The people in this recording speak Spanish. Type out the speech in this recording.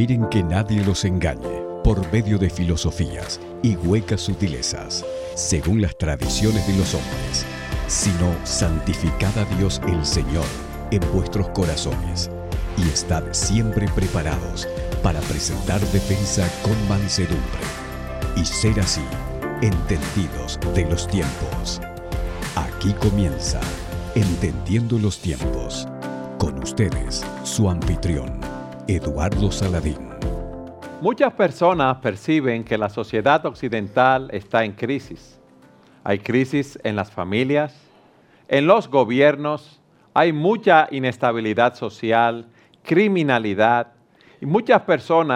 miren que nadie los engañe por medio de filosofías y huecas sutilezas, según las tradiciones de los hombres, sino santificad a Dios el Señor en vuestros corazones y estad siempre preparados para presentar defensa con mansedumbre y ser así entendidos de los tiempos. Aquí comienza Entendiendo los tiempos. Con ustedes, su anfitrión, Eduardo Saladín. Muchas personas perciben que la sociedad occidental está en crisis. Hay crisis en las familias, en los gobiernos, hay mucha inestabilidad social, criminalidad y muchas personas